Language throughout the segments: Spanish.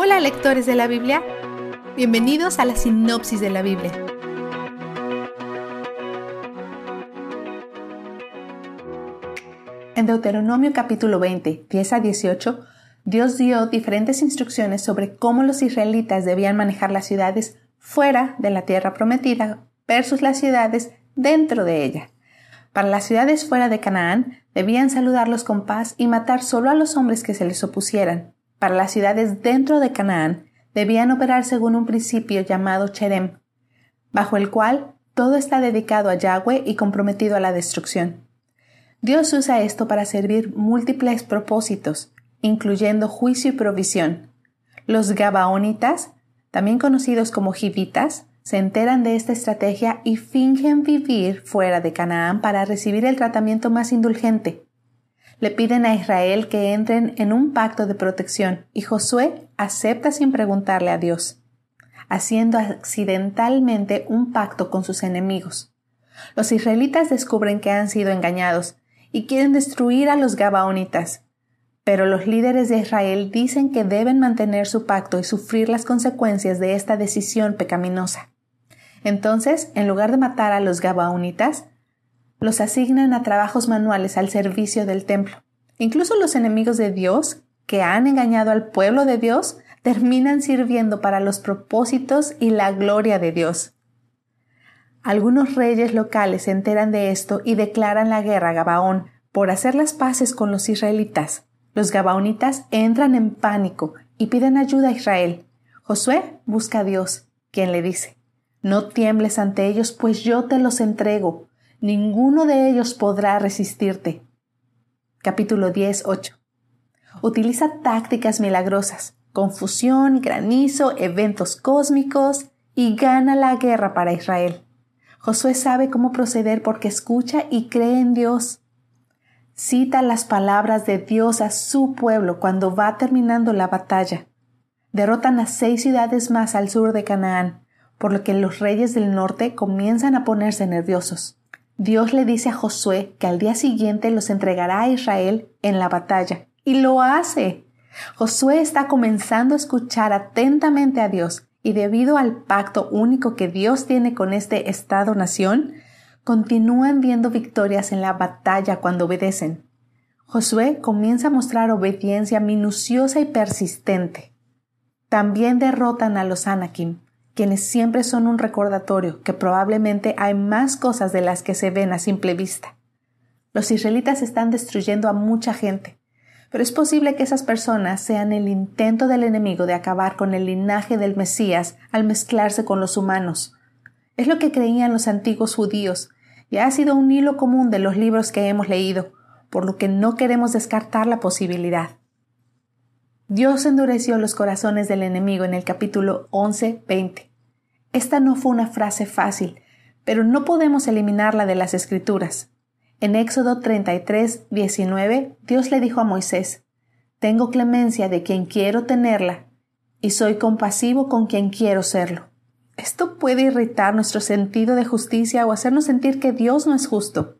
Hola lectores de la Biblia, bienvenidos a la sinopsis de la Biblia. En Deuteronomio capítulo 20, 10 a 18, Dios dio diferentes instrucciones sobre cómo los israelitas debían manejar las ciudades fuera de la tierra prometida versus las ciudades dentro de ella. Para las ciudades fuera de Canaán, debían saludarlos con paz y matar solo a los hombres que se les opusieran. Para las ciudades dentro de Canaán, debían operar según un principio llamado Cherem, bajo el cual todo está dedicado a Yahweh y comprometido a la destrucción. Dios usa esto para servir múltiples propósitos, incluyendo juicio y provisión. Los Gabaonitas, también conocidos como Jivitas, se enteran de esta estrategia y fingen vivir fuera de Canaán para recibir el tratamiento más indulgente. Le piden a Israel que entren en un pacto de protección y Josué acepta sin preguntarle a Dios, haciendo accidentalmente un pacto con sus enemigos. Los israelitas descubren que han sido engañados y quieren destruir a los Gabaonitas, pero los líderes de Israel dicen que deben mantener su pacto y sufrir las consecuencias de esta decisión pecaminosa. Entonces, en lugar de matar a los Gabaonitas, los asignan a trabajos manuales al servicio del templo. Incluso los enemigos de Dios, que han engañado al pueblo de Dios, terminan sirviendo para los propósitos y la gloria de Dios. Algunos reyes locales se enteran de esto y declaran la guerra a Gabaón por hacer las paces con los israelitas. Los gabaonitas entran en pánico y piden ayuda a Israel. Josué busca a Dios, quien le dice, no tiembles ante ellos, pues yo te los entrego. Ninguno de ellos podrá resistirte. Capítulo 10, 8. Utiliza tácticas milagrosas, confusión, granizo, eventos cósmicos y gana la guerra para Israel. Josué sabe cómo proceder porque escucha y cree en Dios. Cita las palabras de Dios a su pueblo cuando va terminando la batalla. Derrotan a seis ciudades más al sur de Canaán por lo que los reyes del norte comienzan a ponerse nerviosos. Dios le dice a Josué que al día siguiente los entregará a Israel en la batalla, y lo hace. Josué está comenzando a escuchar atentamente a Dios, y debido al pacto único que Dios tiene con este Estado-nación, continúan viendo victorias en la batalla cuando obedecen. Josué comienza a mostrar obediencia minuciosa y persistente. También derrotan a los Anakim, quienes siempre son un recordatorio que probablemente hay más cosas de las que se ven a simple vista. Los israelitas están destruyendo a mucha gente, pero es posible que esas personas sean el intento del enemigo de acabar con el linaje del Mesías al mezclarse con los humanos. Es lo que creían los antiguos judíos, y ha sido un hilo común de los libros que hemos leído, por lo que no queremos descartar la posibilidad. Dios endureció los corazones del enemigo en el capítulo 11-20. Esta no fue una frase fácil, pero no podemos eliminarla de las Escrituras. En Éxodo 33, 19, Dios le dijo a Moisés, Tengo clemencia de quien quiero tenerla, y soy compasivo con quien quiero serlo. Esto puede irritar nuestro sentido de justicia o hacernos sentir que Dios no es justo.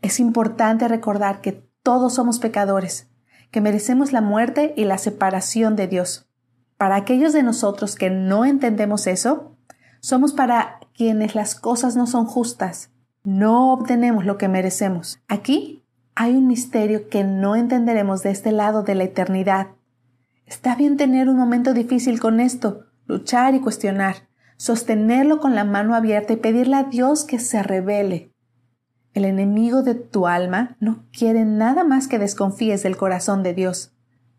Es importante recordar que todos somos pecadores, que merecemos la muerte y la separación de Dios. Para aquellos de nosotros que no entendemos eso, somos para quienes las cosas no son justas. No obtenemos lo que merecemos. Aquí hay un misterio que no entenderemos de este lado de la eternidad. Está bien tener un momento difícil con esto, luchar y cuestionar, sostenerlo con la mano abierta y pedirle a Dios que se revele. El enemigo de tu alma no quiere nada más que desconfíes del corazón de Dios.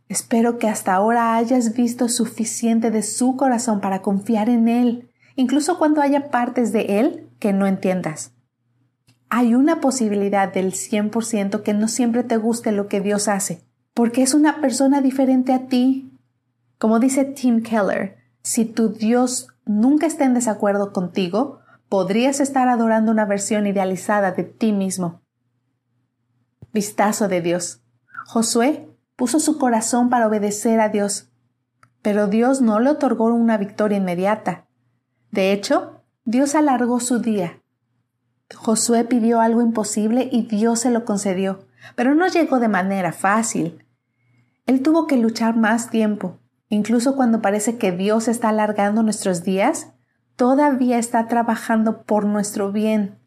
Espero que hasta ahora hayas visto suficiente de su corazón para confiar en Él incluso cuando haya partes de él que no entiendas. Hay una posibilidad del 100% que no siempre te guste lo que Dios hace, porque es una persona diferente a ti. Como dice Tim Keller, si tu Dios nunca está en desacuerdo contigo, podrías estar adorando una versión idealizada de ti mismo. Vistazo de Dios. Josué puso su corazón para obedecer a Dios, pero Dios no le otorgó una victoria inmediata. De hecho, Dios alargó su día. Josué pidió algo imposible y Dios se lo concedió, pero no llegó de manera fácil. Él tuvo que luchar más tiempo, incluso cuando parece que Dios está alargando nuestros días, todavía está trabajando por nuestro bien.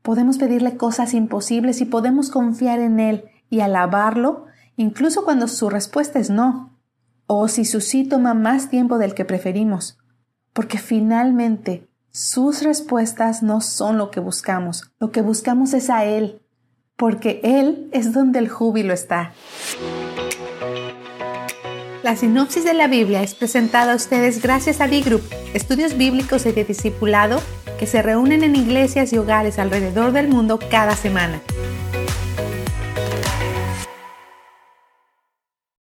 Podemos pedirle cosas imposibles y podemos confiar en Él y alabarlo, incluso cuando su respuesta es no, o si su sí toma más tiempo del que preferimos, porque finalmente sus respuestas no son lo que buscamos, lo que buscamos es a Él, porque Él es donde el júbilo está. La sinopsis de la Biblia es presentada a ustedes gracias a D-Group, estudios bíblicos y de discipulado que se reúnen en iglesias y hogares alrededor del mundo cada semana.